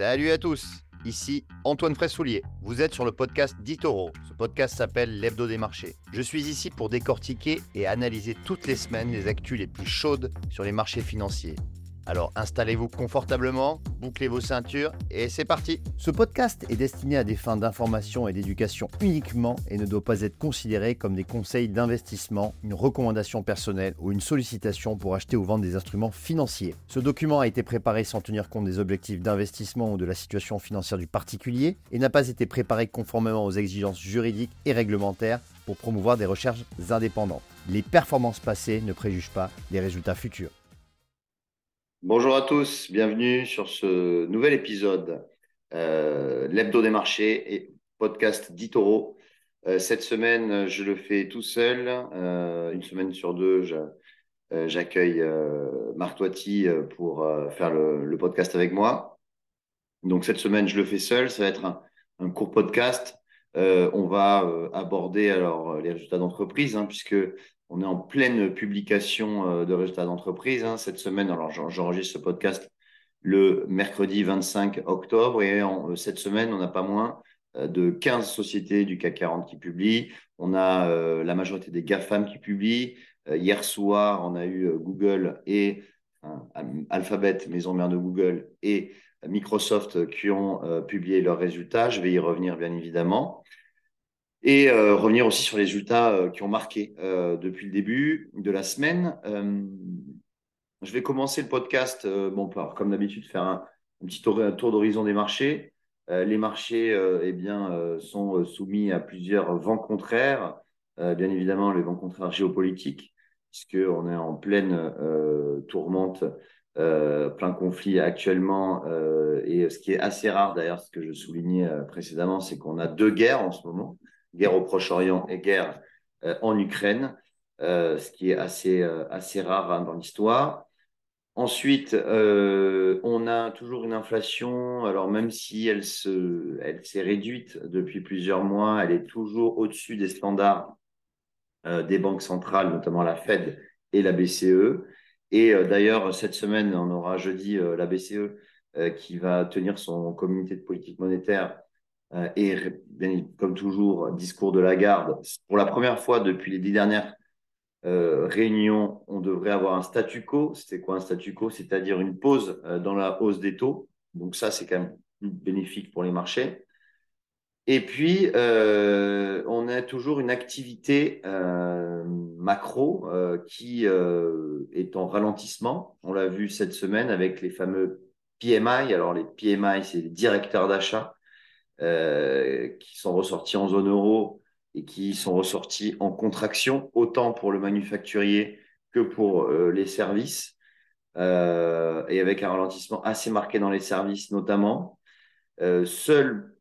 Salut à tous, ici Antoine Fraissoulier. Vous êtes sur le podcast d'Itoro. Ce podcast s'appelle L'Hebdo des marchés. Je suis ici pour décortiquer et analyser toutes les semaines les actus les plus chaudes sur les marchés financiers. Alors installez-vous confortablement, bouclez vos ceintures et c'est parti Ce podcast est destiné à des fins d'information et d'éducation uniquement et ne doit pas être considéré comme des conseils d'investissement, une recommandation personnelle ou une sollicitation pour acheter ou vendre des instruments financiers. Ce document a été préparé sans tenir compte des objectifs d'investissement ou de la situation financière du particulier et n'a pas été préparé conformément aux exigences juridiques et réglementaires pour promouvoir des recherches indépendantes. Les performances passées ne préjugent pas des résultats futurs. Bonjour à tous, bienvenue sur ce nouvel épisode euh, l'hebdo des marchés et podcast d'Itoro. Euh, cette semaine, je le fais tout seul. Euh, une semaine sur deux, j'accueille Marc Toiti pour faire le, podcast avec moi. Donc cette semaine, je le fais seul. Ça va être un court podcast. On va aborder alors les résultats d'entreprise, hein, puisque on est en pleine publication euh, de résultats d'entreprise hein, cette semaine. Alors, j'enregistre ce podcast le mercredi 25 octobre et euh, cette semaine, on n'a pas moins euh, de 15 sociétés du CAC 40 qui publient. On a la majorité des GAFAM qui publient. hier soir, on a eu Google et Alphabet, maison mère de Google, et Microsoft qui ont publié leurs résultats. Je vais y revenir bien évidemment et euh, revenir aussi sur les résultats euh, qui ont marqué euh, depuis le début de la semaine. je vais commencer le podcast, bon, par, comme d'habitude, faire un, petit tour, d'horizon des marchés. les marchés eh bien, sont soumis à plusieurs vents contraires, bien évidemment les vents contraires géopolitiques, puisqu'on est en pleine tourmente, plein conflit actuellement, et ce qui est assez rare d'ailleurs, ce que je soulignais précédemment, c'est qu'on a deux guerres en ce moment guerre au Proche-Orient et guerre euh, en Ukraine, euh, ce qui est assez, euh, assez rare hein, dans l'histoire. Ensuite, on a toujours une inflation, alors même si elle se, elle s'est réduite depuis plusieurs mois, elle est toujours au-dessus des standards des banques centrales, notamment la Fed et la BCE. Et d'ailleurs, cette semaine, on aura jeudi la BCE qui va tenir son comité de politique monétaire euh, et comme toujours, discours de la garde. Pour la première fois depuis les dix dernières euh, réunions, on devrait avoir un statu quo. C'était quoi un statu quo? C'est-à-dire une pause euh, dans la hausse des taux. Donc ça, c'est quand même bénéfique pour les marchés. Et puis, euh, on a toujours une activité euh, macro euh, qui est en ralentissement. On l'a vu cette semaine avec les fameux PMI. Alors, les PMI, c'est les directeurs d'achat qui sont ressortis en zone euro et qui sont ressortis en contraction, autant pour le manufacturier que pour les services, et avec un ralentissement assez marqué dans les services notamment. seul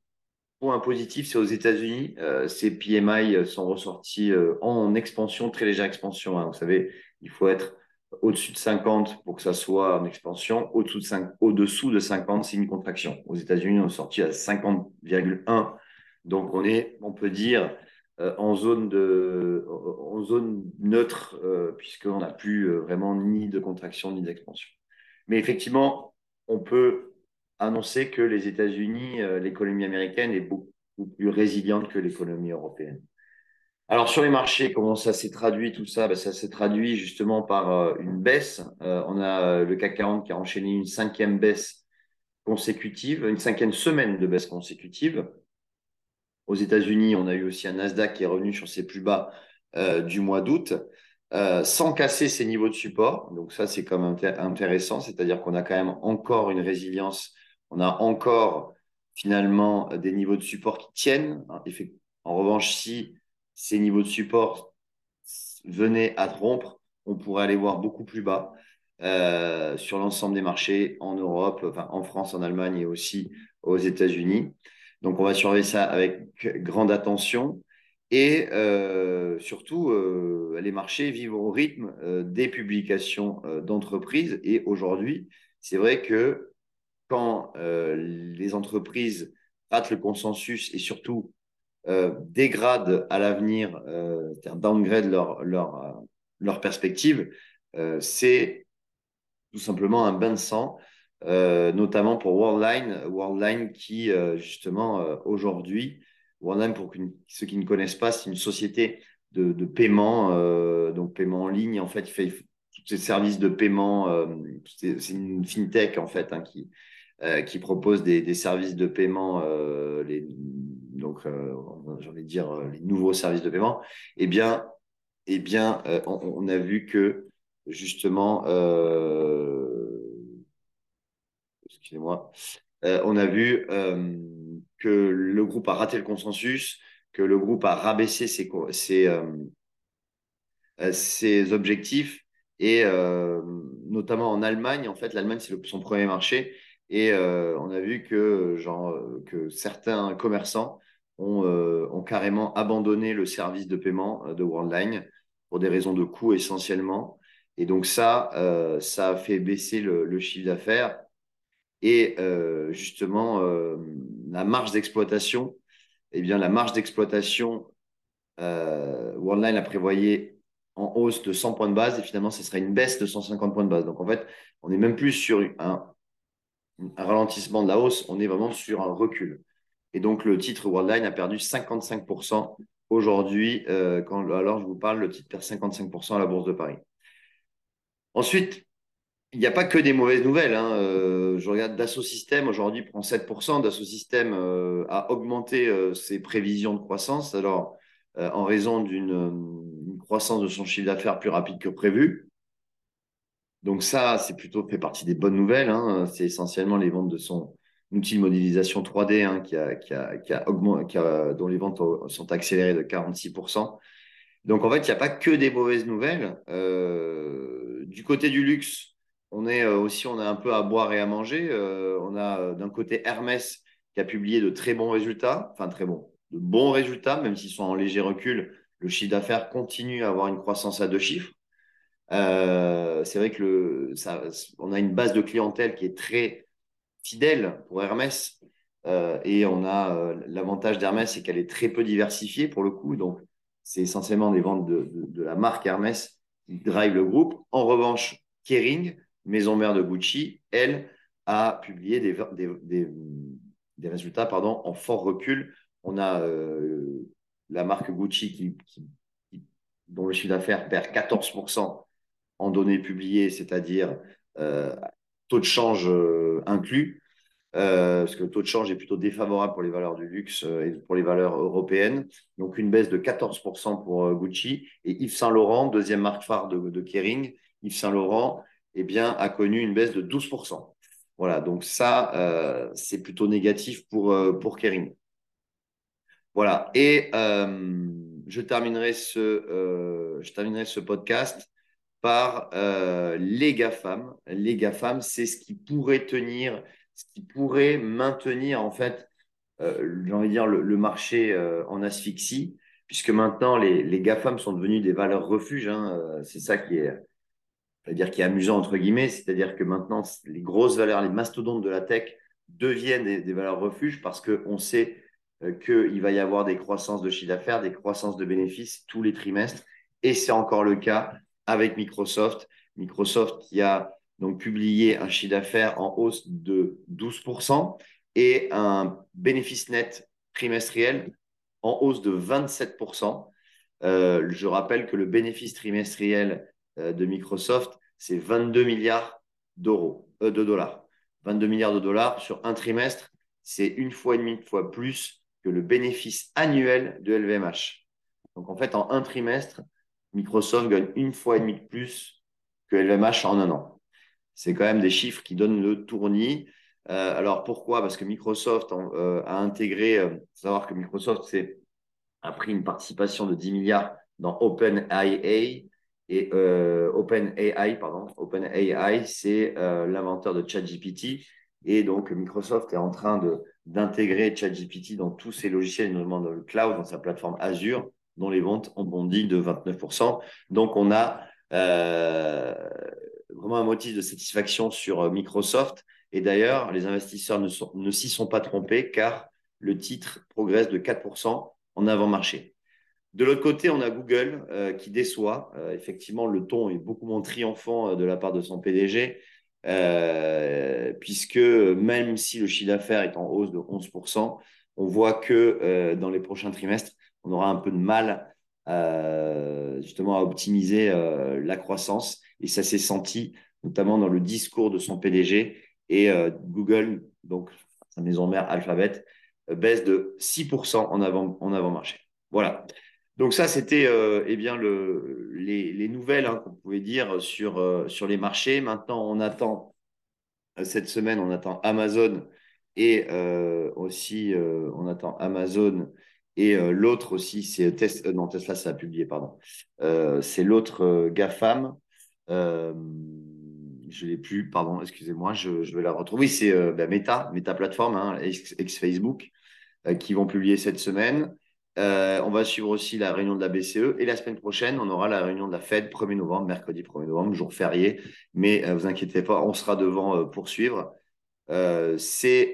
point positif, c'est aux États-Unis. ces PMI sont ressortis en expansion, très légère expansion. Hein. Vous savez, il faut être au-dessus de 50 pour que ça soit en expansion. Au-dessous de, 5, au-dessous de 50, c'est une contraction. Aux États-Unis, on est sorti à 50,1. Donc, on est, on peut dire, euh, en, zone de, en zone neutre, euh, puisqu'on n'a plus euh, vraiment ni de contraction ni d'expansion. Mais effectivement, on peut annoncer que les États-Unis, l'économie américaine est beaucoup plus résiliente que l'économie européenne. Alors sur les marchés, comment ça s'est traduit tout ça? Ben, Ça s'est traduit justement par euh, une baisse. Euh, on a euh, le CAC 40 qui a enchaîné une cinquième baisse consécutive, une cinquième semaine de baisse consécutive. Aux États-Unis, on a eu aussi un Nasdaq qui est revenu sur ses plus bas du mois d'août, sans casser ses niveaux de support. Donc ça, c'est quand même intéressant, c'est-à-dire qu'on a quand même encore une résilience. On a encore finalement des niveaux de support qui tiennent. En revanche, si ces niveaux de support venaient à rompre, on pourrait aller voir beaucoup plus bas euh, sur l'ensemble des marchés en Europe, en France, en Allemagne et aussi aux États-Unis. Donc on va surveiller ça avec grande attention. Et euh, surtout, euh, les marchés vivent au rythme des publications d'entreprises. Et aujourd'hui, c'est vrai que quand les entreprises ratent le consensus et surtout euh, dégradent à l'avenir, euh, downgrade leur, leur, euh, leur perspective, euh, c'est tout simplement un bain de sang notamment pour Worldline. Worldline qui, justement, aujourd'hui, Worldline, pour ceux qui ne connaissent pas, c'est une société de, de paiement, donc paiement en ligne. En fait, il fait tous ces services de paiement. c'est une fintech, en fait, hein, qui, qui propose des, services de paiement, les, donc j'ai envie de dire les nouveaux services de paiement. Eh bien, eh bien on, a vu que justement, excusez-moi, on a vu que le groupe a raté le consensus, que le groupe a rabaissé ses, euh, euh, objectifs et euh, notamment en Allemagne. En fait, l'Allemagne c'est son premier marché et on a vu que genre que certains commerçants ont, ont carrément abandonné le service de paiement de Worldline pour des raisons de coût essentiellement. Et donc ça, ça a fait baisser le, chiffre d'affaires et euh, justement, euh, la marge d'exploitation, eh bien, la marge d'exploitation, euh, Worldline a prévoyé en hausse de 100 points de base et finalement, ce serait une baisse de 150 points de base. Donc, en fait, on n'est même plus sur un, un, ralentissement de la hausse, on est vraiment sur un recul. Et donc, le titre Worldline a perdu 55% aujourd'hui. Euh, alors, je vous parle, le titre perd 55% à la Bourse de Paris. Ensuite, il n'y a pas que des mauvaises nouvelles. Hein. Euh, je regarde Dassault Systèmes aujourd'hui prend 7%. Dassault Systèmes euh, a augmenté euh, ses prévisions de croissance. Alors, en raison d'une croissance de son chiffre d'affaires plus rapide que prévu. Donc ça, c'est plutôt fait partie des bonnes nouvelles. Hein. C'est essentiellement les ventes de son outil de modélisation 3D hein, qui a, qui a, qui a augmenté, dont les ventes sont accélérées de 46%. Donc en fait, il n'y a pas que des mauvaises nouvelles. du côté du luxe, on est euh, aussi, on a un peu à boire et à manger. Euh, on a euh, d'un côté Hermès qui a publié de très bons résultats, enfin très bons, de bons résultats, même s'ils sont en léger recul. Le chiffre d'affaires continue à avoir une croissance à deux chiffres. C'est vrai que le, on a une base de clientèle qui est très fidèle pour Hermès. et on a l'avantage d'Hermès, c'est qu'elle est très peu diversifiée pour le coup. Donc, c'est essentiellement des ventes de, la marque Hermès qui drive le groupe. En revanche, Kering, maison mère de Gucci, elle, a publié des, résultats pardon, en fort recul. On a euh, la marque Gucci qui, dont le chiffre d'affaires perd 14% en données publiées, c'est-à-dire euh, taux de change euh, inclus, parce que le taux de change est plutôt défavorable pour les valeurs du luxe et pour les valeurs européennes. Donc une baisse de 14% pour Gucci. Et Yves Saint Laurent, deuxième marque phare de, de Kering, Yves Saint Laurent eh bien, a connu une baisse de 12%. Voilà, donc ça, euh, c'est plutôt négatif pour, euh, pour Kering. Voilà, et euh, je, terminerai ce, je terminerai ce podcast par les GAFAM. Les GAFAM, c'est ce qui pourrait tenir, ce qui pourrait maintenir, en fait, j'ai envie de dire, le, marché en asphyxie, puisque maintenant, les, GAFAM sont devenus des valeurs refuges. Hein, c'est ça qui est c'est-à-dire qui est amusant entre guillemets, c'est-à-dire que maintenant les grosses valeurs, les mastodontes de la tech deviennent des, valeurs refuges parce qu'on sait euh, qu'il va y avoir des croissances de chiffre d'affaires, des croissances de bénéfices tous les trimestres, et c'est encore le cas avec Microsoft. Microsoft qui a donc publié un chiffre d'affaires en hausse de 12% et un bénéfice net trimestriel en hausse de 27%. Euh, je rappelle que le bénéfice trimestriel euh, de Microsoft, c'est 22 milliards d'euros, euh, de dollars. 22 milliards de dollars sur un trimestre, c'est une fois et demie fois plus que le bénéfice annuel de LVMH. Donc en fait, en un trimestre, Microsoft gagne une fois et demie de plus que LVMH en un an. C'est quand même des chiffres qui donnent le tournis. Euh, alors pourquoi? Parce que Microsoft a intégré, il savoir que Microsoft a pris une participation de 10 milliards dans OpenAI, et euh, OpenAI, pardon, OpenAI, c'est euh, l'inventeur de ChatGPT. Et donc, Microsoft est en train d'intégrer ChatGPT dans tous ses logiciels, notamment dans le cloud, dans sa plateforme Azure, dont les ventes ont bondi de 29%. Donc, on a euh, vraiment un motif de satisfaction sur euh, Microsoft. Et d'ailleurs, les investisseurs ne, s'y sont pas trompés car le titre progresse de 4% en avant-marché. De l'autre côté, on a Google euh, qui déçoit. Effectivement, le ton est beaucoup moins triomphant de la part de son PDG. puisque même si le chiffre d'affaires est en hausse de 11%, on voit que dans les prochains trimestres, on aura un peu de mal justement à optimiser la croissance. Et ça s'est senti notamment dans le discours de son PDG et Google, donc sa maison mère Alphabet, baisse de 6% en avant, en avant marché. Voilà. Donc ça, c'était euh, eh bien le, les, nouvelles hein, qu'on pouvait dire sur, euh, les marchés. Maintenant, on attend euh, cette semaine, on attend Amazon et aussi on attend Amazon et l'autre aussi, c'est Tesla. non Tesla, ça a publié, pardon. c'est l'autre Gafam. je l'ai plus, pardon, excusez-moi, je, vais la retrouver. Oui, c'est bah, Meta, Meta Platform, hein, ex-Facebook, qui vont publier cette semaine. Euh, on va suivre aussi la réunion de la BCE et la semaine prochaine, on aura la réunion de la Fed 1er novembre, mercredi 1er novembre, jour férié. Mais euh, vous inquiétez pas, on sera devant euh, pour suivre ces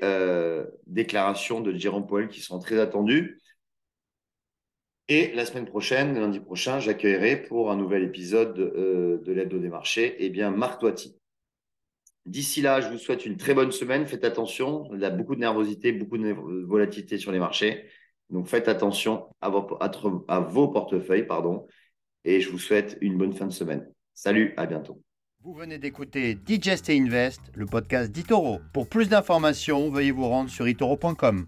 déclarations de Jérôme Powell qui sont très attendues. Et la semaine prochaine, lundi prochain, j'accueillerai pour un nouvel épisode de l'aide au marchés, eh bien, Marc Toiti. D'ici là, je vous souhaite une très bonne semaine. Faites attention, il y a beaucoup de nervosité, beaucoup de volatilité sur les marchés. Donc faites attention à vos, portefeuilles, pardon, et je vous souhaite une bonne fin de semaine. Salut, à bientôt. Vous venez d'écouter Digest et Invest, le podcast d'Itoro. Pour plus d'informations, veuillez vous rendre sur itoro.com.